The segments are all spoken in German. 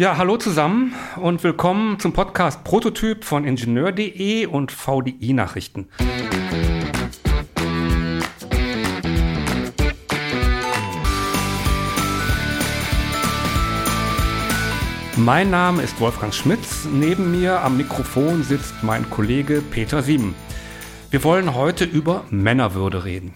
Ja, hallo zusammen und willkommen zum Podcast Prototyp von Ingenieur.de und VDI Nachrichten. Mein Name ist Wolfgang Schmitz. Neben mir am Mikrofon sitzt mein Kollege Peter Sieben. Wir wollen heute über Männerwürde reden.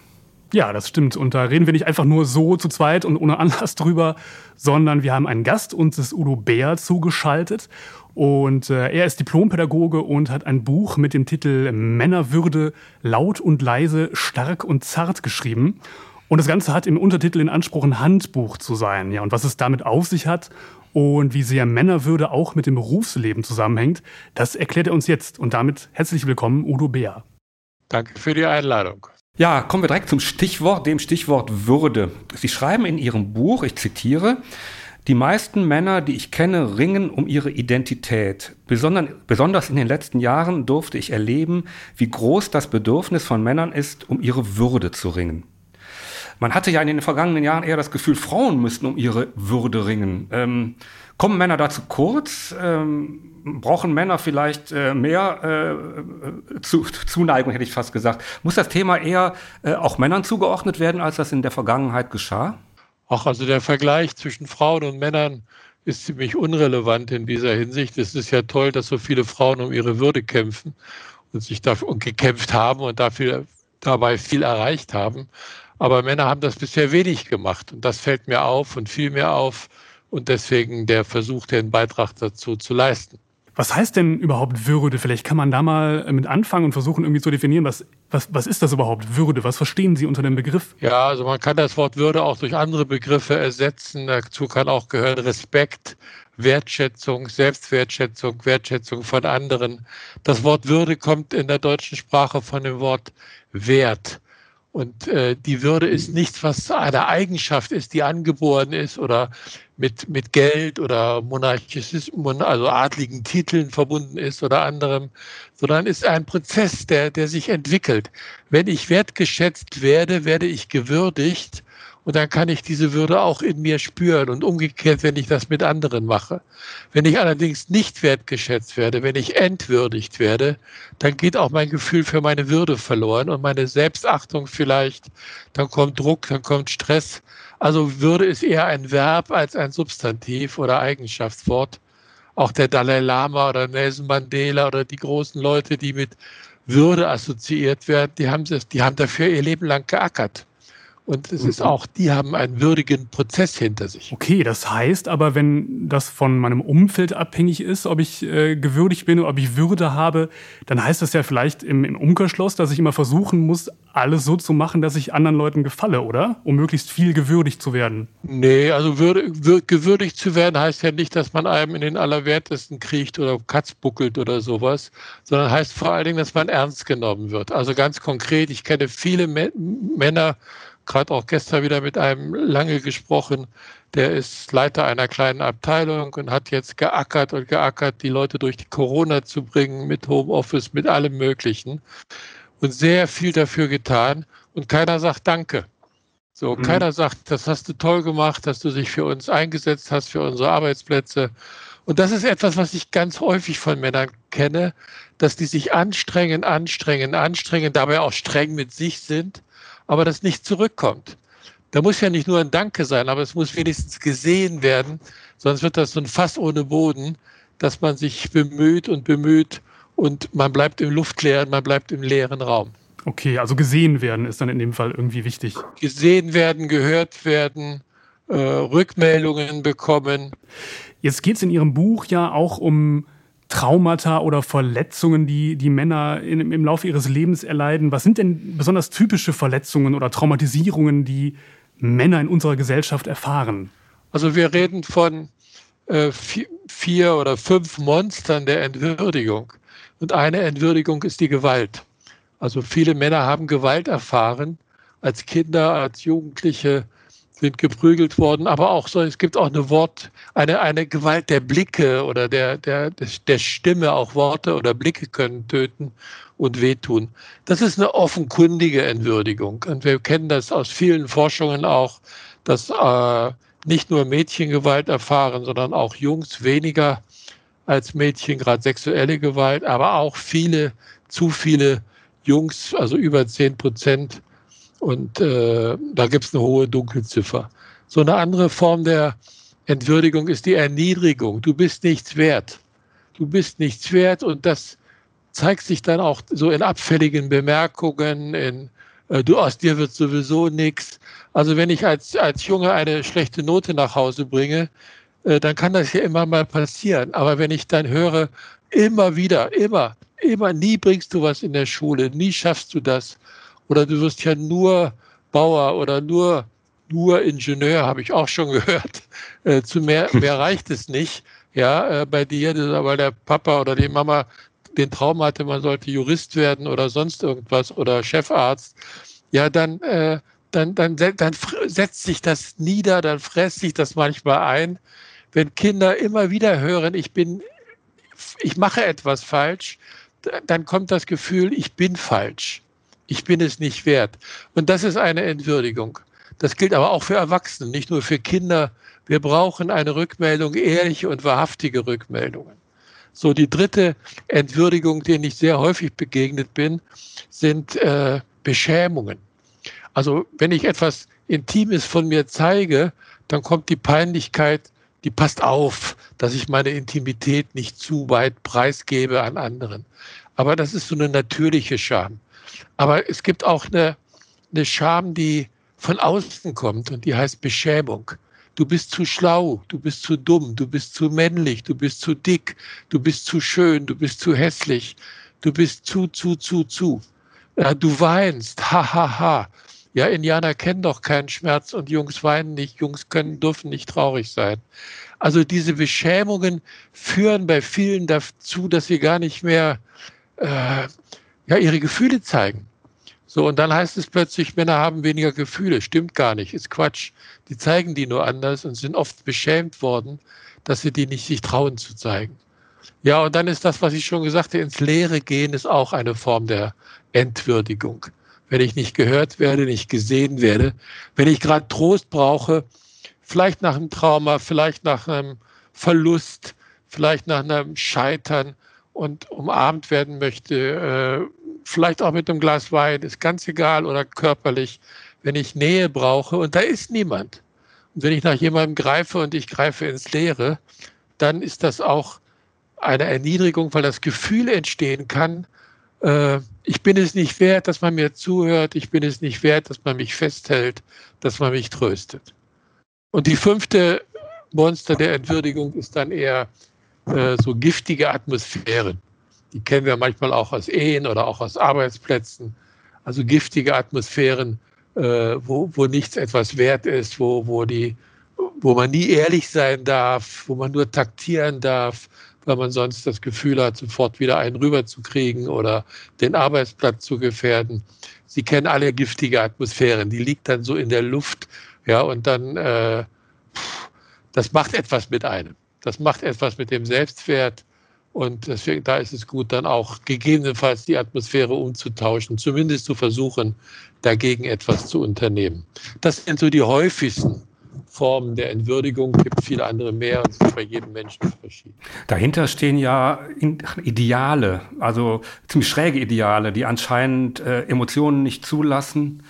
Ja, das stimmt. Und da reden wir nicht einfach nur so zu zweit und ohne Anlass drüber, sondern wir haben einen Gast, uns ist Udo Bär zugeschaltet. Und äh, er ist Diplompädagoge und hat ein Buch mit dem Titel Männerwürde laut und leise, stark und zart geschrieben. Und das Ganze hat im Untertitel den Anspruch, ein Handbuch zu sein. Ja, und was es damit auf sich hat und wie sehr Männerwürde auch mit dem Berufsleben zusammenhängt, das erklärt er uns jetzt. Und damit herzlich willkommen, Udo Bär. Danke für die Einladung. Ja, kommen wir direkt zum Stichwort, dem Stichwort Würde. Sie schreiben in Ihrem Buch, ich zitiere, die meisten Männer, die ich kenne, ringen um ihre Identität. Besonders in den letzten Jahren durfte ich erleben, wie groß das Bedürfnis von Männern ist, um ihre Würde zu ringen. Man hatte ja in den vergangenen Jahren eher das Gefühl, Frauen müssten um ihre Würde ringen. Ähm, kommen Männer dazu kurz? Ähm, brauchen Männer vielleicht äh, mehr äh, zu, Zuneigung, hätte ich fast gesagt. Muss das Thema eher äh, auch Männern zugeordnet werden, als das in der Vergangenheit geschah? Auch also der Vergleich zwischen Frauen und Männern ist ziemlich unrelevant in dieser Hinsicht. Es ist ja toll, dass so viele Frauen um ihre Würde kämpfen und sich dafür und gekämpft haben und dafür dabei viel erreicht haben. Aber Männer haben das bisher wenig gemacht und das fällt mir auf und fiel mir auf und deswegen der Versuch, den Beitrag dazu zu leisten. Was heißt denn überhaupt Würde? Vielleicht kann man da mal mit anfangen und versuchen irgendwie zu definieren, was, was, was ist das überhaupt Würde? Was verstehen Sie unter dem Begriff? Ja, also man kann das Wort Würde auch durch andere Begriffe ersetzen. Dazu kann auch gehören Respekt, Wertschätzung, Selbstwertschätzung, Wertschätzung von anderen. Das Wort Würde kommt in der deutschen Sprache von dem Wort Wert. Und äh, die Würde ist nichts, was eine Eigenschaft ist, die angeboren ist oder mit, mit Geld oder Monarchismus, also adligen Titeln verbunden ist oder anderem, sondern ist ein Prozess, der, der sich entwickelt. Wenn ich wertgeschätzt werde, werde ich gewürdigt und dann kann ich diese Würde auch in mir spüren und umgekehrt, wenn ich das mit anderen mache. Wenn ich allerdings nicht wertgeschätzt werde, wenn ich entwürdigt werde, dann geht auch mein Gefühl für meine Würde verloren und meine Selbstachtung vielleicht. Dann kommt Druck, dann kommt Stress. Also Würde ist eher ein Verb als ein Substantiv oder Eigenschaftswort. Auch der Dalai Lama oder Nelson Mandela oder die großen Leute, die mit Würde assoziiert werden, die haben, die haben dafür ihr Leben lang geackert. Und es ist mhm. auch, die haben einen würdigen Prozess hinter sich. Okay, das heißt aber, wenn das von meinem Umfeld abhängig ist, ob ich äh, gewürdigt bin oder ob ich Würde habe, dann heißt das ja vielleicht im, im Umkehrschluss, dass ich immer versuchen muss, alles so zu machen, dass ich anderen Leuten gefalle, oder? Um möglichst viel gewürdigt zu werden. Nee, also würde, wür, gewürdigt zu werden heißt ja nicht, dass man einem in den Allerwertesten kriecht oder Katz buckelt oder sowas, sondern heißt vor allen Dingen, dass man ernst genommen wird. Also ganz konkret, ich kenne viele Männer, gerade auch gestern wieder mit einem lange gesprochen, der ist Leiter einer kleinen Abteilung und hat jetzt geackert und geackert, die Leute durch die Corona zu bringen, mit Homeoffice, mit allem Möglichen. Und sehr viel dafür getan. Und keiner sagt Danke. So, mhm. keiner sagt, das hast du toll gemacht, dass du dich für uns eingesetzt hast, für unsere Arbeitsplätze. Und das ist etwas, was ich ganz häufig von Männern kenne, dass die sich anstrengen, anstrengen, anstrengen, dabei auch streng mit sich sind aber das nicht zurückkommt. Da muss ja nicht nur ein Danke sein, aber es muss wenigstens gesehen werden, sonst wird das so ein Fass ohne Boden, dass man sich bemüht und bemüht und man bleibt im luftleeren, man bleibt im leeren Raum. Okay, also gesehen werden ist dann in dem Fall irgendwie wichtig. Gesehen werden, gehört werden, äh, Rückmeldungen bekommen. Jetzt geht es in Ihrem Buch ja auch um Traumata oder Verletzungen, die die Männer in, im Laufe ihres Lebens erleiden? Was sind denn besonders typische Verletzungen oder Traumatisierungen, die Männer in unserer Gesellschaft erfahren? Also wir reden von äh, vier, vier oder fünf Monstern der Entwürdigung. Und eine Entwürdigung ist die Gewalt. Also viele Männer haben Gewalt erfahren als Kinder, als Jugendliche, sind geprügelt worden, aber auch so, es gibt auch eine Wort, eine, eine Gewalt der Blicke oder der, der, der Stimme, auch Worte oder Blicke können töten und wehtun. Das ist eine offenkundige Entwürdigung. Und wir kennen das aus vielen Forschungen auch, dass äh, nicht nur Mädchengewalt erfahren, sondern auch Jungs weniger als Mädchen, gerade sexuelle Gewalt, aber auch viele, zu viele Jungs, also über 10 Prozent. Und äh, da gibt es eine hohe Dunkelziffer. So eine andere Form der Entwürdigung ist die Erniedrigung. Du bist nichts wert. Du bist nichts wert und das zeigt sich dann auch so in abfälligen Bemerkungen, in äh, du aus dir wird sowieso nichts. Also wenn ich als, als Junge eine schlechte Note nach Hause bringe, äh, dann kann das ja immer mal passieren. Aber wenn ich dann höre, immer wieder, immer, immer, nie bringst du was in der Schule, nie schaffst du das. Oder du wirst ja nur Bauer oder nur, nur Ingenieur, habe ich auch schon gehört. Äh, zu mehr, mehr reicht es nicht. Ja, äh, bei dir, weil der Papa oder die Mama den Traum hatte, man sollte Jurist werden oder sonst irgendwas oder Chefarzt, ja, dann, äh, dann, dann, dann setzt sich das nieder, dann fräst sich das manchmal ein. Wenn Kinder immer wieder hören, ich bin, ich mache etwas falsch, dann kommt das Gefühl, ich bin falsch. Ich bin es nicht wert. Und das ist eine Entwürdigung. Das gilt aber auch für Erwachsene, nicht nur für Kinder. Wir brauchen eine Rückmeldung, ehrliche und wahrhaftige Rückmeldungen. So, die dritte Entwürdigung, denen ich sehr häufig begegnet bin, sind äh, Beschämungen. Also wenn ich etwas Intimes von mir zeige, dann kommt die Peinlichkeit, die passt auf, dass ich meine Intimität nicht zu weit preisgebe an anderen. Aber das ist so eine natürliche Scham. Aber es gibt auch eine, eine Scham, die von außen kommt und die heißt Beschämung du bist zu schlau, du bist zu dumm, du bist zu männlich, du bist zu dick, du bist zu schön, du bist zu hässlich, du bist zu, zu, zu, zu. Ja, du weinst, ha, ha, ha. Ja, Indianer kennen doch keinen Schmerz und Jungs weinen nicht, Jungs können, dürfen nicht traurig sein. Also diese Beschämungen führen bei vielen dazu, dass sie gar nicht mehr äh, ja, ihre Gefühle zeigen. So, und dann heißt es plötzlich, Männer haben weniger Gefühle. Stimmt gar nicht, ist Quatsch. Die zeigen die nur anders und sind oft beschämt worden, dass sie die nicht sich trauen zu zeigen. Ja, und dann ist das, was ich schon gesagt habe, ins Leere gehen, ist auch eine Form der Entwürdigung. Wenn ich nicht gehört werde, nicht gesehen werde, wenn ich gerade Trost brauche, vielleicht nach einem Trauma, vielleicht nach einem Verlust, vielleicht nach einem Scheitern und umarmt werden möchte, äh, vielleicht auch mit einem Glas Wein, ist ganz egal oder körperlich, wenn ich Nähe brauche und da ist niemand. Und wenn ich nach jemandem greife und ich greife ins Leere, dann ist das auch eine Erniedrigung, weil das Gefühl entstehen kann, äh, ich bin es nicht wert, dass man mir zuhört, ich bin es nicht wert, dass man mich festhält, dass man mich tröstet. Und die fünfte Monster der Entwürdigung ist dann eher äh, so giftige Atmosphären. Die kennen wir manchmal auch aus Ehen oder auch aus Arbeitsplätzen. Also giftige Atmosphären, äh, wo, wo nichts etwas wert ist, wo, wo, die, wo man nie ehrlich sein darf, wo man nur taktieren darf, weil man sonst das Gefühl hat, sofort wieder einen rüberzukriegen oder den Arbeitsplatz zu gefährden. Sie kennen alle giftige Atmosphären, die liegt dann so in der Luft, ja, und dann, äh, das macht etwas mit einem. Das macht etwas mit dem Selbstwert und deswegen, da ist es gut, dann auch gegebenenfalls die Atmosphäre umzutauschen, zumindest zu versuchen, dagegen etwas zu unternehmen. Das sind so die häufigsten Formen der Entwürdigung, Es gibt viele andere mehr und sind bei jedem Menschen verschieden. Dahinter stehen ja Ideale, also ziemlich schräge Ideale, die anscheinend äh, Emotionen nicht zulassen,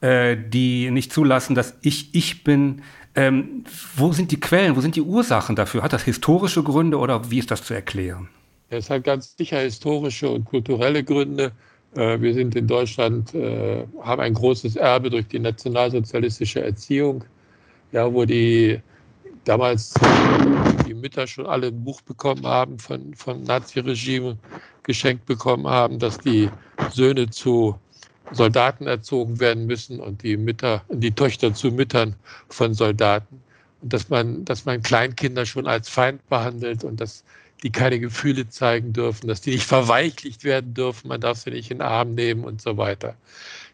äh, die nicht zulassen, dass ich ich bin, ähm, wo sind die Quellen, wo sind die Ursachen dafür? Hat das historische Gründe oder wie ist das zu erklären? Es hat ganz sicher historische und kulturelle Gründe. Äh, wir sind in Deutschland, äh, haben ein großes Erbe durch die nationalsozialistische Erziehung, ja, wo die damals die Mütter schon alle ein Buch bekommen haben, von, vom Naziregime geschenkt bekommen haben, dass die Söhne zu Soldaten erzogen werden müssen und die Mütter, die Töchter zu Müttern von Soldaten. Und dass man, dass man Kleinkinder schon als Feind behandelt und dass die keine Gefühle zeigen dürfen, dass die nicht verweichlicht werden dürfen, man darf sie nicht in den Arm nehmen und so weiter.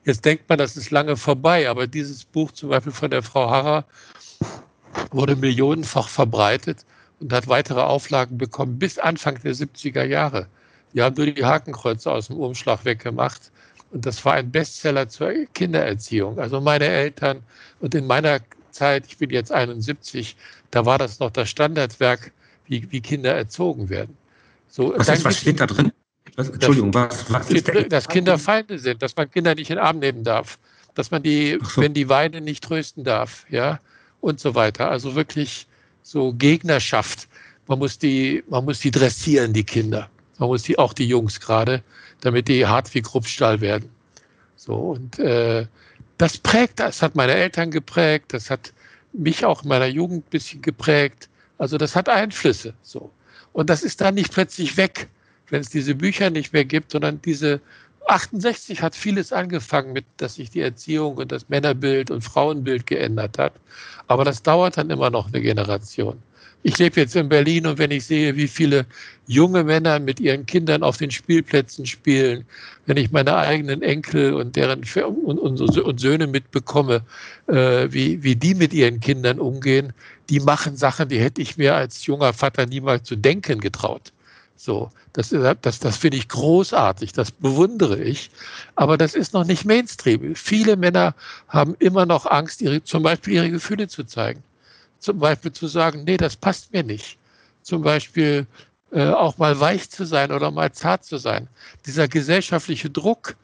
Jetzt denkt man, das ist lange vorbei, aber dieses Buch zum Beispiel von der Frau Harrer wurde millionenfach verbreitet und hat weitere Auflagen bekommen bis Anfang der 70er Jahre. Die haben nur die Hakenkreuze aus dem Umschlag weggemacht und das war ein Bestseller zur Kindererziehung. Also meine Eltern und in meiner Zeit, ich bin jetzt 71, da war das noch das Standardwerk, wie, wie Kinder erzogen werden. So, was, ist, was steht da drin? Was, Entschuldigung, was, was ist drin, Dass Kinder Feinde sind, dass man Kinder nicht in den Arm nehmen darf, dass man die, so. wenn die weinen, nicht trösten darf, ja, und so weiter. Also wirklich so Gegnerschaft. Man muss die, man muss die dressieren, die Kinder. Man muss die, auch die Jungs gerade, damit die hart wie Kruppstall werden. So, und äh, das prägt, das hat meine Eltern geprägt, das hat mich auch in meiner Jugend ein bisschen geprägt. Also das hat Einflüsse. So. Und das ist dann nicht plötzlich weg, wenn es diese Bücher nicht mehr gibt, sondern diese 68 hat vieles angefangen mit, dass sich die Erziehung und das Männerbild und Frauenbild geändert hat. Aber das dauert dann immer noch eine Generation. Ich lebe jetzt in Berlin und wenn ich sehe, wie viele junge Männer mit ihren Kindern auf den Spielplätzen spielen, wenn ich meine eigenen Enkel und deren und, und, und Söhne mitbekomme, äh, wie, wie die mit ihren Kindern umgehen, die machen Sachen, die hätte ich mir als junger Vater niemals zu denken getraut. So, das, das, das finde ich großartig, das bewundere ich. Aber das ist noch nicht Mainstream. Viele Männer haben immer noch Angst, ihre, zum Beispiel ihre Gefühle zu zeigen. Zum Beispiel zu sagen, nee, das passt mir nicht. Zum Beispiel äh, auch mal weich zu sein oder mal zart zu sein. Dieser gesellschaftliche Druck,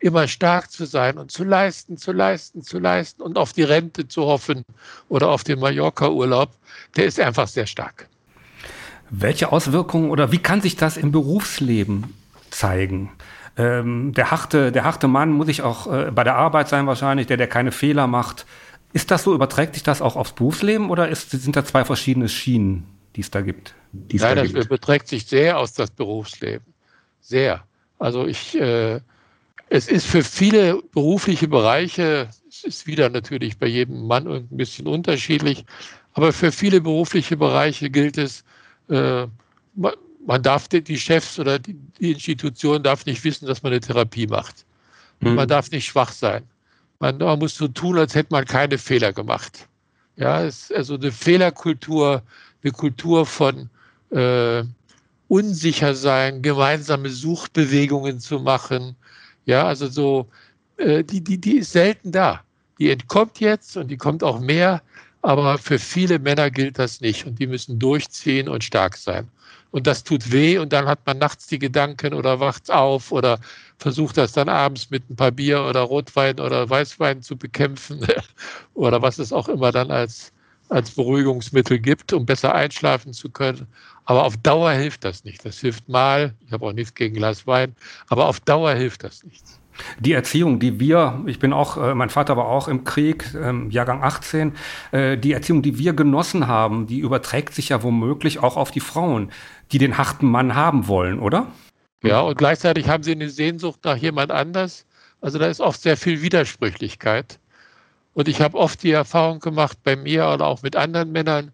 immer stark zu sein und zu leisten, zu leisten, zu leisten und auf die Rente zu hoffen oder auf den Mallorca-Urlaub, der ist einfach sehr stark. Welche Auswirkungen oder wie kann sich das im Berufsleben zeigen? Ähm, der, harte, der harte Mann muss ich auch äh, bei der Arbeit sein wahrscheinlich, der, der keine Fehler macht. Ist das so? Überträgt sich das auch aufs Berufsleben oder ist, sind da zwei verschiedene Schienen, die es da gibt? Nein, da das gibt? überträgt sich sehr aus das Berufsleben. Sehr. Also ich, äh, es ist für viele berufliche Bereiche, es ist wieder natürlich bei jedem Mann ein bisschen unterschiedlich, aber für viele berufliche Bereiche gilt es, äh, man darf die Chefs oder die, Institution darf nicht wissen, dass man eine Therapie macht. Mhm. Man darf nicht schwach sein. Man, man, muss so tun, als hätte man keine Fehler gemacht. Ja, also eine Fehlerkultur, eine Kultur von äh, unsicher sein, gemeinsame Suchbewegungen zu machen. Ja, also so, äh, die, die, die ist selten da. Die entkommt jetzt und die kommt auch mehr, aber für viele Männer gilt das nicht und die müssen durchziehen und stark sein. Und das tut weh und dann hat man nachts die Gedanken oder wacht auf oder versucht das dann abends mit ein paar Bier oder Rotwein oder Weißwein zu bekämpfen oder was es auch immer dann als, als Beruhigungsmittel gibt, um besser einschlafen zu können. Aber auf Dauer hilft das nicht. Das hilft mal, ich habe auch nichts gegen Glas Wein, aber auf Dauer hilft das nichts. Die Erziehung, die wir, ich bin auch, äh, mein Vater war auch im Krieg, ähm, Jahrgang 18, äh, die Erziehung, die wir genossen haben, die überträgt sich ja womöglich auch auf die Frauen, die den harten Mann haben wollen, oder? Ja, und gleichzeitig haben sie eine Sehnsucht nach jemand anders. Also da ist oft sehr viel Widersprüchlichkeit. Und ich habe oft die Erfahrung gemacht bei mir oder auch mit anderen Männern,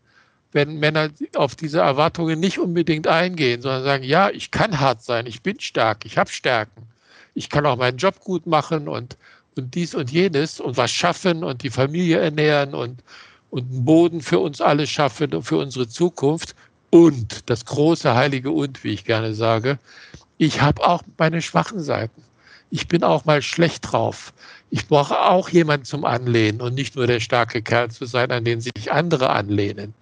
wenn Männer auf diese Erwartungen nicht unbedingt eingehen, sondern sagen, ja, ich kann hart sein, ich bin stark, ich habe Stärken ich kann auch meinen Job gut machen und, und dies und jenes und was schaffen und die Familie ernähren und, und einen Boden für uns alle schaffen und für unsere Zukunft. Und das große heilige Und, wie ich gerne sage, ich habe auch meine schwachen Seiten. Ich bin auch mal schlecht drauf. Ich brauche auch jemanden zum Anlehnen und nicht nur der starke Kerl zu sein, an den sich andere anlehnen.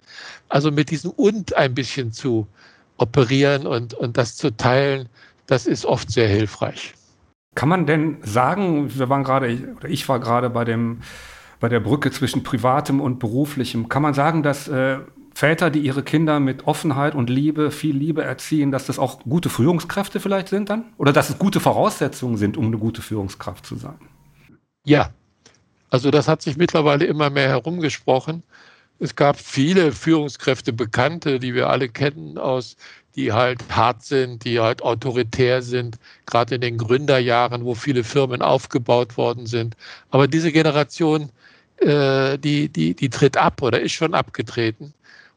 Also mit diesem Und ein bisschen zu operieren und, und das zu teilen, das ist oft sehr hilfreich. Kann man denn sagen, wir waren gerade, oder ich war gerade bei dem, bei der Brücke zwischen Privatem und Beruflichem, kann man sagen, dass äh, Väter, die ihre Kinder mit Offenheit und Liebe, viel Liebe erziehen, dass das auch gute Führungskräfte vielleicht sind dann? Oder dass es gute Voraussetzungen sind, um eine gute Führungskraft zu sein? Ja, also das hat sich mittlerweile immer mehr herumgesprochen. Es gab viele Führungskräfte, Bekannte, die wir alle kennen aus die halt hart sind, die halt autoritär sind, gerade in den Gründerjahren, wo viele Firmen aufgebaut worden sind. Aber diese Generation, äh, die, die, die tritt ab oder ist schon abgetreten.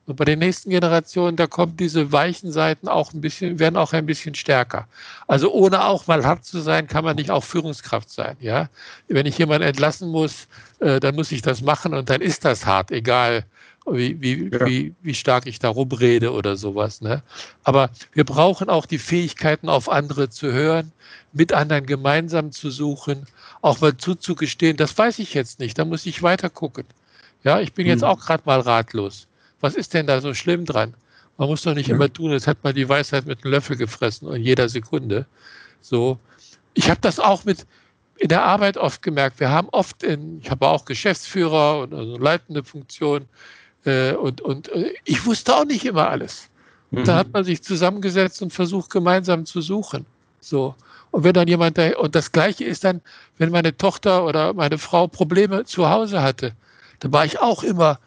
Und bei den nächsten Generationen, da kommen diese weichen Seiten auch ein bisschen, werden auch ein bisschen stärker. Also ohne auch mal hart zu sein, kann man nicht auch Führungskraft sein. Ja, wenn ich jemanden entlassen muss, äh, dann muss ich das machen und dann ist das hart, egal wie, wie, ja. wie, wie stark ich da rumrede oder sowas. Ne? Aber wir brauchen auch die Fähigkeiten, auf andere zu hören, mit anderen gemeinsam zu suchen, auch mal zuzugestehen, das weiß ich jetzt nicht, da muss ich weiter gucken. Ja, ich bin jetzt mhm. auch gerade mal ratlos. Was ist denn da so schlimm dran? Man muss doch nicht ja. immer tun, als hätte man die Weisheit mit einem Löffel gefressen in jeder Sekunde. So. Ich habe das auch mit in der Arbeit oft gemerkt. Wir haben oft in, ich habe auch Geschäftsführer und also leitende Funktion äh, und, und äh, ich wusste auch nicht immer alles. Mhm. Da hat man sich zusammengesetzt und versucht, gemeinsam zu suchen. So. Und wenn dann jemand da, und das Gleiche ist dann, wenn meine Tochter oder meine Frau Probleme zu Hause hatte, dann war ich auch immer,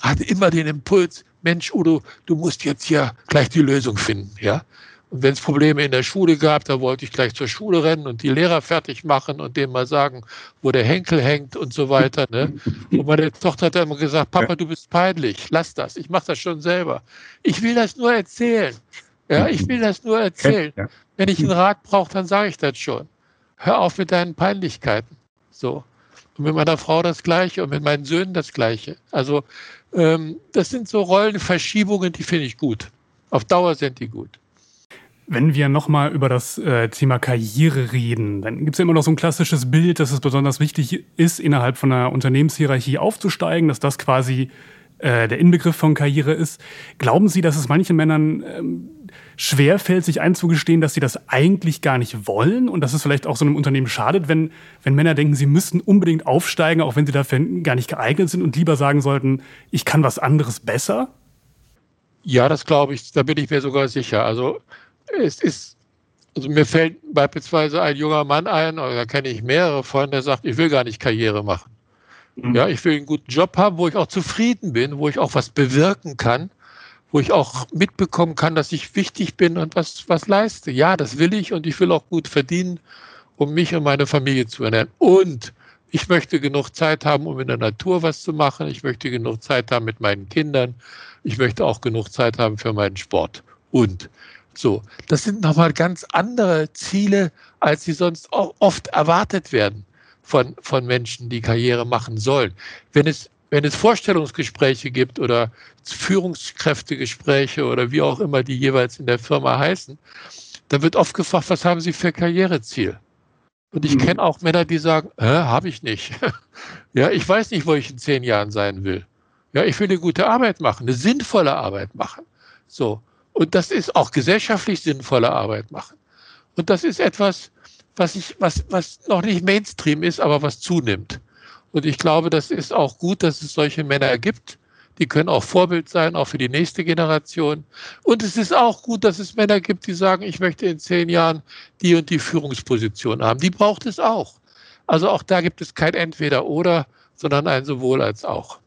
hatte immer den Impuls, Mensch, Udo, du musst jetzt hier gleich die Lösung finden, ja. Und wenn es Probleme in der Schule gab, da wollte ich gleich zur Schule rennen und die Lehrer fertig machen und denen mal sagen, wo der Henkel hängt und so weiter. Ne? Und meine Tochter hat immer gesagt, Papa, du bist peinlich, lass das, ich mache das schon selber. Ich will das nur erzählen. Ja, ich will das nur erzählen. Wenn ich einen Rat brauche, dann sage ich das schon. Hör auf mit deinen Peinlichkeiten. So. Und mit meiner Frau das Gleiche und mit meinen Söhnen das Gleiche. Also ähm, das sind so Rollenverschiebungen, die finde ich gut. Auf Dauer sind die gut. Wenn wir nochmal über das äh, Thema Karriere reden, dann gibt es ja immer noch so ein klassisches Bild, dass es besonders wichtig ist, innerhalb von einer Unternehmenshierarchie aufzusteigen, dass das quasi äh, der Inbegriff von Karriere ist. Glauben Sie, dass es manchen Männern ähm, schwer fällt, sich einzugestehen, dass sie das eigentlich gar nicht wollen und dass es vielleicht auch so einem Unternehmen schadet, wenn, wenn Männer denken, sie müssten unbedingt aufsteigen, auch wenn sie dafür gar nicht geeignet sind und lieber sagen sollten, ich kann was anderes besser? Ja, das glaube ich, da bin ich mir sogar sicher. Also es ist, also mir fällt beispielsweise ein junger Mann ein, oder da kenne ich mehrere von, der sagt, ich will gar nicht Karriere machen. Mhm. Ja, ich will einen guten Job haben, wo ich auch zufrieden bin, wo ich auch was bewirken kann wo ich auch mitbekommen kann, dass ich wichtig bin und was, was leiste. Ja, das will ich und ich will auch gut verdienen, um mich und meine Familie zu ernähren. Und ich möchte genug Zeit haben, um in der Natur was zu machen. Ich möchte genug Zeit haben mit meinen Kindern. Ich möchte auch genug Zeit haben für meinen Sport. Und so, das sind nochmal ganz andere Ziele, als sie sonst oft erwartet werden von, von Menschen, die Karriere machen sollen. Wenn es wenn es Vorstellungsgespräche gibt oder Führungskräftegespräche oder wie auch immer die jeweils in der Firma heißen, dann wird oft gefragt, was haben Sie für Karriereziel? Und ich mhm. kenne auch Männer, die sagen, äh, habe ich nicht. ja, ich weiß nicht, wo ich in zehn Jahren sein will. Ja, ich will eine gute Arbeit machen, eine sinnvolle Arbeit machen. So. Und das ist auch gesellschaftlich sinnvolle Arbeit machen. Und das ist etwas, was ich, was, was noch nicht Mainstream ist, aber was zunimmt. Und ich glaube, das ist auch gut, dass es solche Männer gibt. Die können auch Vorbild sein, auch für die nächste Generation. Und es ist auch gut, dass es Männer gibt, die sagen, ich möchte in zehn Jahren die und die Führungsposition haben. Die braucht es auch. Also auch da gibt es kein Entweder-Oder, sondern ein sowohl als auch.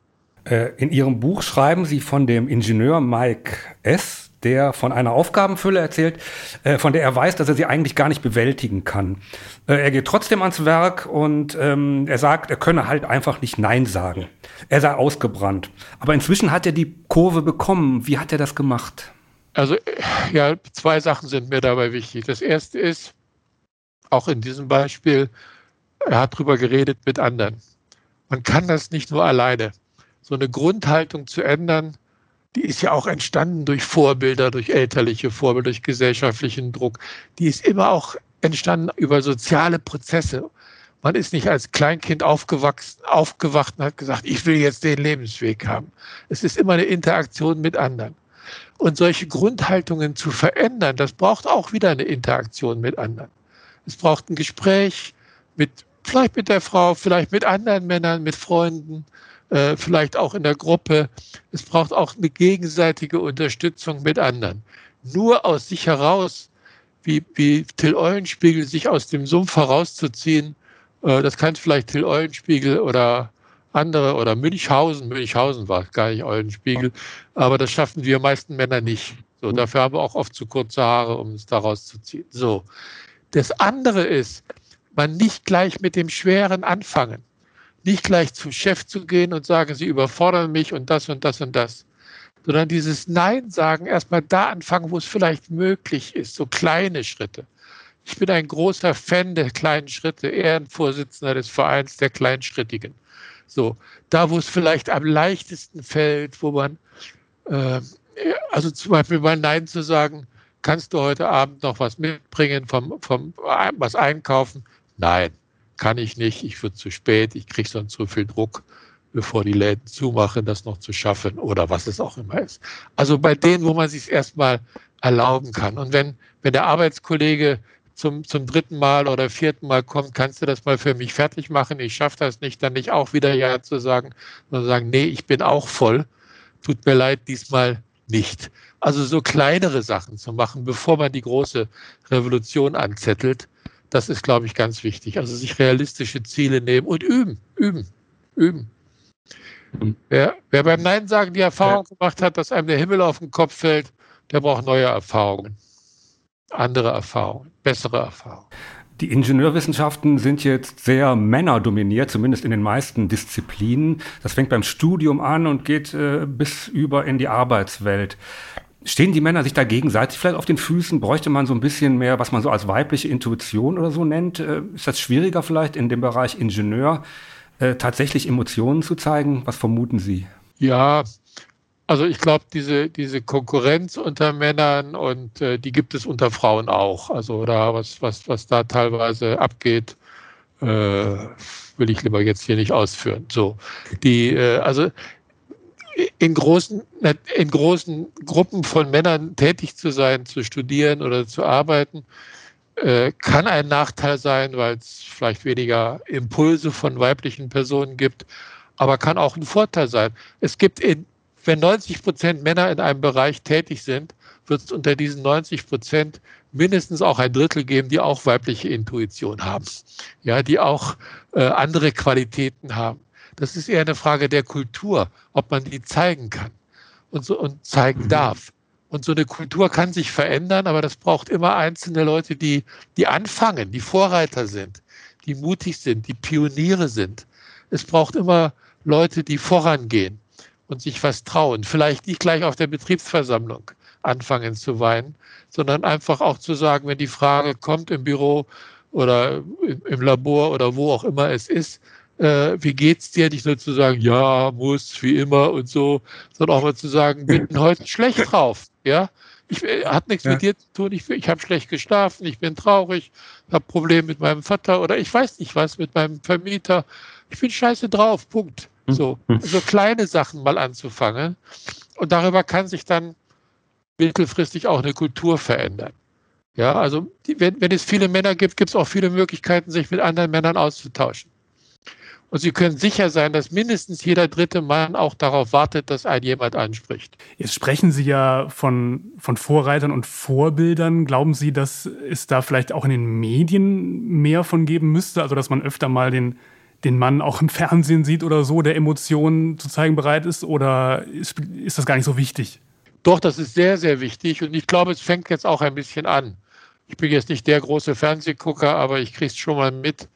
Äh, in Ihrem Buch schreiben Sie von dem Ingenieur Mike S., der von einer Aufgabenfülle erzählt, äh, von der er weiß, dass er sie eigentlich gar nicht bewältigen kann. Äh, er geht trotzdem ans Werk und ähm, er sagt, er könne halt einfach nicht Nein sagen. Er sei ausgebrannt. Aber inzwischen hat er die Kurve bekommen. Wie hat er das gemacht? Also ja, zwei Sachen sind mir dabei wichtig. Das erste ist, auch in diesem Beispiel, er hat darüber geredet mit anderen. Man kann das nicht nur alleine. So eine Grundhaltung zu ändern, die ist ja auch entstanden durch Vorbilder, durch elterliche Vorbilder, durch gesellschaftlichen Druck. Die ist immer auch entstanden über soziale Prozesse. Man ist nicht als Kleinkind aufgewachsen, aufgewacht und hat gesagt, ich will jetzt den Lebensweg haben. Es ist immer eine Interaktion mit anderen. Und solche Grundhaltungen zu verändern, das braucht auch wieder eine Interaktion mit anderen. Es braucht ein Gespräch mit, vielleicht mit der Frau, vielleicht mit anderen Männern, mit Freunden, äh, vielleicht auch in der Gruppe. Es braucht auch eine gegenseitige Unterstützung mit anderen. Nur aus sich heraus, wie, wie Till Eulenspiegel, sich aus dem Sumpf herauszuziehen, äh, das kann vielleicht Till Eulenspiegel oder andere oder Münchhausen, Münchhausen war gar nicht Eulenspiegel, aber das schaffen wir meisten Männer nicht. So, dafür haben wir auch oft zu kurze Haare, um es daraus zu ziehen. So. Das andere ist, man nicht gleich mit dem Schweren anfangen nicht gleich zum Chef zu gehen und sagen, sie überfordern mich und das und das und das, sondern dieses Nein sagen, erstmal da anfangen, wo es vielleicht möglich ist, so kleine Schritte. Ich bin ein großer Fan der kleinen Schritte, Ehrenvorsitzender des Vereins der Kleinschrittigen. So, da wo es vielleicht am leichtesten fällt, wo man, äh, also zum Beispiel mal Nein zu sagen, kannst du heute Abend noch was mitbringen, vom, vom, was einkaufen? Nein kann ich nicht, ich wird zu spät, ich kriege sonst so viel Druck. bevor die Läden zumachen, das noch zu schaffen oder was es auch immer ist. Also bei denen, wo man sich erstmal erlauben kann. Und wenn, wenn der Arbeitskollege zum, zum dritten Mal oder vierten Mal kommt, kannst du das mal für mich fertig machen, ich schaffe das nicht, dann nicht auch wieder Ja zu sagen, sondern sagen, nee, ich bin auch voll, tut mir leid, diesmal nicht. Also so kleinere Sachen zu machen, bevor man die große Revolution anzettelt, das ist, glaube ich, ganz wichtig. Also sich realistische Ziele nehmen und üben, üben, üben. Wer, wer beim Nein sagen die Erfahrung gemacht hat, dass einem der Himmel auf den Kopf fällt, der braucht neue Erfahrungen, andere Erfahrungen, bessere Erfahrungen. Die Ingenieurwissenschaften sind jetzt sehr männerdominiert, zumindest in den meisten Disziplinen. Das fängt beim Studium an und geht äh, bis über in die Arbeitswelt. Stehen die Männer sich da gegenseitig vielleicht auf den Füßen? Bräuchte man so ein bisschen mehr, was man so als weibliche Intuition oder so nennt? Äh, ist das schwieriger vielleicht in dem Bereich Ingenieur, äh, tatsächlich Emotionen zu zeigen? Was vermuten Sie? Ja, also ich glaube, diese, diese Konkurrenz unter Männern und äh, die gibt es unter Frauen auch. Also da, was, was, was da teilweise abgeht, äh, will ich lieber jetzt hier nicht ausführen. So, die, äh, also in großen, in großen Gruppen von Männern tätig zu sein, zu studieren oder zu arbeiten, äh, kann ein Nachteil sein, weil es vielleicht weniger Impulse von weiblichen Personen gibt, aber kann auch ein Vorteil sein. Es gibt in wenn 90 Prozent Männer in einem Bereich tätig sind, wird es unter diesen 90 Prozent mindestens auch ein Drittel geben, die auch weibliche Intuition haben, ja, die auch äh, andere Qualitäten haben. Das ist eher eine Frage der Kultur, ob man die zeigen kann und, so, und zeigen mhm. darf. Und so eine Kultur kann sich verändern, aber das braucht immer einzelne Leute, die, die anfangen, die Vorreiter sind, die mutig sind, die Pioniere sind. Es braucht immer Leute, die vorangehen und sich was trauen. Vielleicht nicht gleich auf der Betriebsversammlung anfangen zu weinen, sondern einfach auch zu sagen, wenn die Frage kommt im Büro oder im Labor oder wo auch immer es ist, äh, wie geht's dir? Nicht nur zu sagen, ja, muss, wie immer und so, sondern auch mal zu sagen, bin heute schlecht drauf, ja. Ich äh, hat nichts ja. mit dir zu tun, ich, ich habe schlecht geschlafen, ich bin traurig, habe Probleme mit meinem Vater oder ich weiß nicht was mit meinem Vermieter. Ich bin scheiße drauf, Punkt. Hm. So, hm. so kleine Sachen mal anzufangen. Und darüber kann sich dann mittelfristig auch eine Kultur verändern. Ja, also wenn, wenn es viele Männer gibt, gibt es auch viele Möglichkeiten, sich mit anderen Männern auszutauschen. Und Sie können sicher sein, dass mindestens jeder dritte Mann auch darauf wartet, dass ein jemand anspricht. Jetzt sprechen Sie ja von, von Vorreitern und Vorbildern. Glauben Sie, dass es da vielleicht auch in den Medien mehr von geben müsste? Also, dass man öfter mal den den Mann auch im Fernsehen sieht oder so, der Emotionen zu zeigen bereit ist? Oder ist, ist das gar nicht so wichtig? Doch, das ist sehr, sehr wichtig. Und ich glaube, es fängt jetzt auch ein bisschen an. Ich bin jetzt nicht der große Fernsehgucker, aber ich kriege es schon mal mit,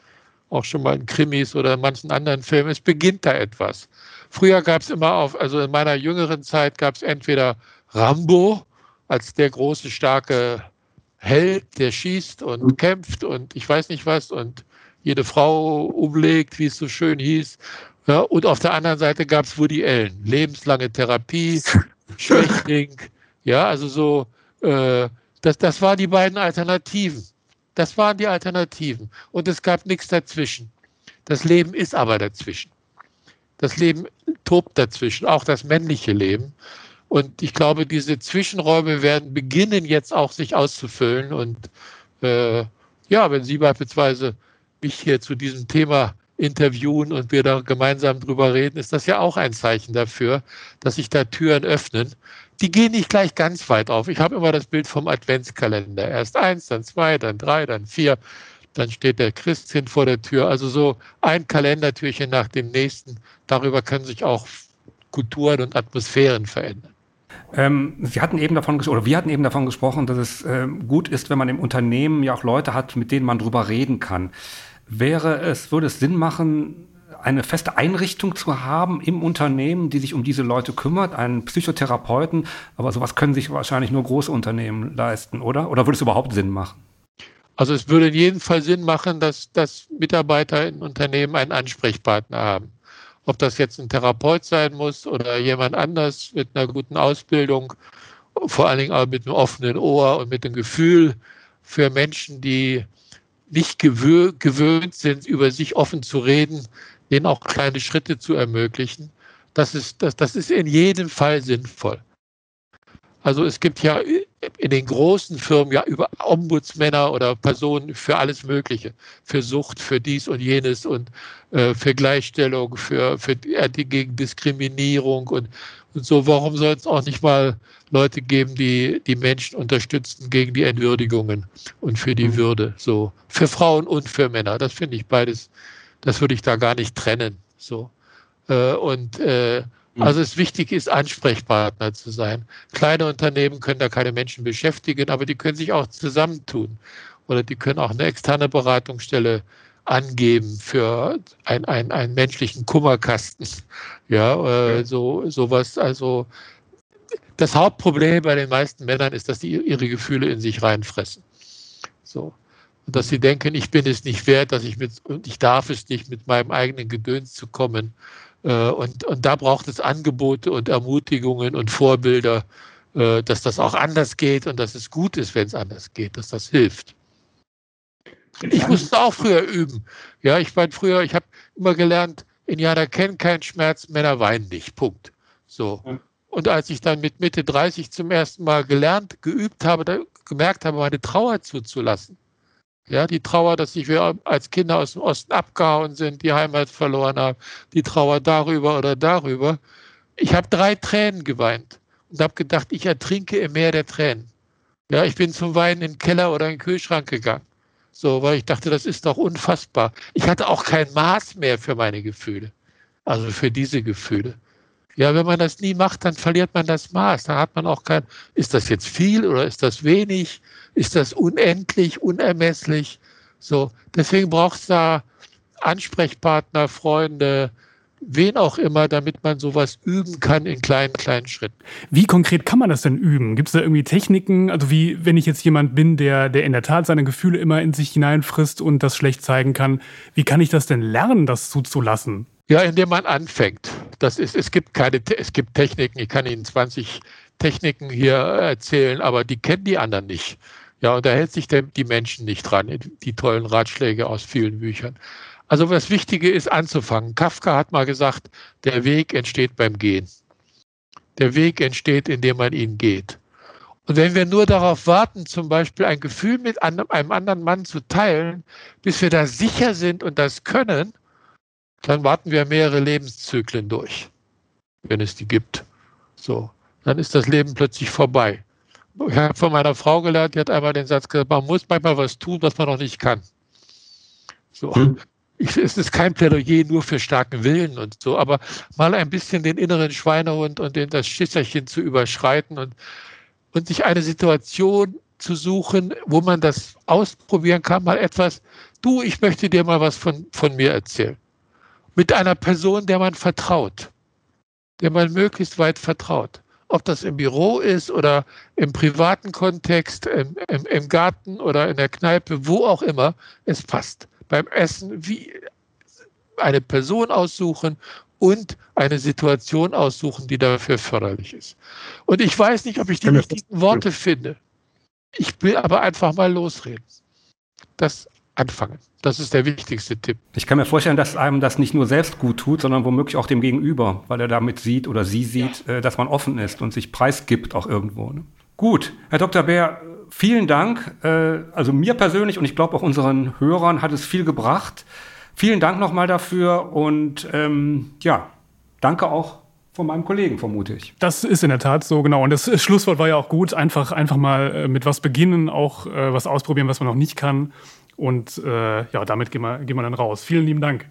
auch schon mal in Krimis oder in manchen anderen Filmen. Es beginnt da etwas. Früher gab es immer auf, also in meiner jüngeren Zeit gab es entweder Rambo als der große, starke Held, der schießt und kämpft und ich weiß nicht was und jede Frau umlegt, wie es so schön hieß. Ja, und auf der anderen Seite gab es Woody Allen, lebenslange Therapie, Schwächling. Ja, also so, äh, das, das waren die beiden Alternativen. Das waren die Alternativen. Und es gab nichts dazwischen. Das Leben ist aber dazwischen. Das Leben tobt dazwischen, auch das männliche Leben. Und ich glaube, diese Zwischenräume werden beginnen jetzt auch sich auszufüllen. Und äh, ja, wenn Sie beispielsweise mich hier zu diesem Thema interviewen und wir da gemeinsam drüber reden, ist das ja auch ein Zeichen dafür, dass sich da Türen öffnen. Die gehen nicht gleich ganz weit auf. Ich habe immer das Bild vom Adventskalender. Erst eins, dann zwei, dann drei, dann vier. Dann steht der Christkind vor der Tür. Also so ein Kalendertürchen nach dem nächsten. Darüber können sich auch Kulturen und Atmosphären verändern. Ähm, Sie hatten eben davon oder wir hatten eben davon gesprochen, dass es äh, gut ist, wenn man im Unternehmen ja auch Leute hat, mit denen man drüber reden kann. Wäre es, würde es Sinn machen, eine feste Einrichtung zu haben im Unternehmen, die sich um diese Leute kümmert, einen Psychotherapeuten, aber sowas können sich wahrscheinlich nur große Unternehmen leisten, oder? Oder würde es überhaupt Sinn machen? Also es würde in jedem Fall Sinn machen, dass, dass Mitarbeiter in Unternehmen einen Ansprechpartner haben. Ob das jetzt ein Therapeut sein muss oder jemand anders mit einer guten Ausbildung, vor allen Dingen aber mit einem offenen Ohr und mit dem Gefühl für Menschen, die nicht gewö gewöhnt sind, über sich offen zu reden, denen auch kleine Schritte zu ermöglichen, das ist, das, das ist in jedem Fall sinnvoll. Also es gibt ja in den großen Firmen ja über Ombudsmänner oder Personen für alles Mögliche, für Sucht, für dies und jenes und äh, für Gleichstellung, für, für die, gegen Diskriminierung und, und so. Warum soll es auch nicht mal Leute geben, die die Menschen unterstützen gegen die Entwürdigungen und für die mhm. Würde? So für Frauen und für Männer. Das finde ich beides. Das würde ich da gar nicht trennen. So äh, und äh, Mhm. Also es wichtig ist, Ansprechpartner zu sein. Kleine Unternehmen können da keine Menschen beschäftigen, aber die können sich auch zusammentun. Oder die können auch eine externe Beratungsstelle angeben für ein, ein, einen menschlichen Kummerkasten. Ja, äh, so sowas. Also das Hauptproblem bei den meisten Männern ist, dass die ihre Gefühle in sich reinfressen. So. Und dass sie denken, ich bin es nicht wert, dass ich mit, und ich darf es nicht, mit meinem eigenen Gedöns zu kommen. Äh, und, und da braucht es Angebote und Ermutigungen und Vorbilder, äh, dass das auch anders geht und dass es gut ist, wenn es anders geht, dass das hilft. Ich musste auch früher üben. Ja, ich war früher, ich habe immer gelernt, Indianer kennen keinen Schmerz, Männer weinen nicht. Punkt. So. Und als ich dann mit Mitte 30 zum ersten Mal gelernt, geübt habe, gemerkt habe, meine Trauer zuzulassen, ja, die Trauer, dass wir als Kinder aus dem Osten abgehauen sind, die Heimat verloren haben, die Trauer darüber oder darüber. Ich habe drei Tränen geweint und habe gedacht, ich ertrinke im Meer der Tränen. Ja, ich bin zum Weinen in den Keller oder in den Kühlschrank gegangen. So, weil ich dachte, das ist doch unfassbar. Ich hatte auch kein Maß mehr für meine Gefühle. Also für diese Gefühle. Ja, wenn man das nie macht, dann verliert man das Maß. Dann hat man auch kein, ist das jetzt viel oder ist das wenig? Ist das unendlich, unermesslich? So, deswegen braucht es da Ansprechpartner, Freunde, wen auch immer, damit man sowas üben kann in kleinen, kleinen Schritten. Wie konkret kann man das denn üben? Gibt es da irgendwie Techniken? Also wie, wenn ich jetzt jemand bin, der, der in der Tat seine Gefühle immer in sich hineinfrisst und das schlecht zeigen kann, wie kann ich das denn lernen, das zuzulassen? Ja, indem man anfängt. Das ist, es gibt keine, es gibt Techniken. Ich kann Ihnen 20 Techniken hier erzählen, aber die kennen die anderen nicht. Ja, und da hält sich der, die Menschen nicht dran, die tollen Ratschläge aus vielen Büchern. Also das Wichtige ist anzufangen. Kafka hat mal gesagt, der Weg entsteht beim Gehen. Der Weg entsteht, indem man ihn geht. Und wenn wir nur darauf warten, zum Beispiel ein Gefühl mit einem anderen Mann zu teilen, bis wir da sicher sind und das können, dann warten wir mehrere Lebenszyklen durch, wenn es die gibt. So, dann ist das Leben plötzlich vorbei. Ich habe von meiner Frau gelernt, die hat einmal den Satz gesagt, man muss manchmal was tun, was man noch nicht kann. So. Hm. Ich, es ist kein Plädoyer nur für starken Willen und so, aber mal ein bisschen den inneren Schweinehund und den, das Schisserchen zu überschreiten und, und sich eine Situation zu suchen, wo man das ausprobieren kann, mal etwas, du, ich möchte dir mal was von, von mir erzählen mit einer Person, der man vertraut, der man möglichst weit vertraut. Ob das im Büro ist oder im privaten Kontext, im, im, im Garten oder in der Kneipe, wo auch immer, es passt. Beim Essen wie eine Person aussuchen und eine Situation aussuchen, die dafür förderlich ist. Und ich weiß nicht, ob ich die richtigen Worte finde. Ich will aber einfach mal losreden. Das anfangen. Das ist der wichtigste Tipp. Ich kann mir vorstellen, dass einem das nicht nur selbst gut tut, sondern womöglich auch dem Gegenüber, weil er damit sieht oder sie sieht, ja. Äh, dass man offen ist und sich preisgibt auch irgendwo. Ne? Gut, Herr Dr. Bär, vielen Dank. Äh, also mir persönlich und ich glaube auch unseren Hörern hat es viel gebracht. Vielen Dank nochmal dafür und ähm, ja, danke auch von meinem Kollegen, vermute ich. Das ist in der Tat so, genau. Und das Schlusswort war ja auch gut. Einfach, einfach mal äh, mit was beginnen, auch äh, was ausprobieren, was man noch nicht kann. Und äh, ja, damit gehen wir, gehen wir dann raus. Vielen lieben Dank.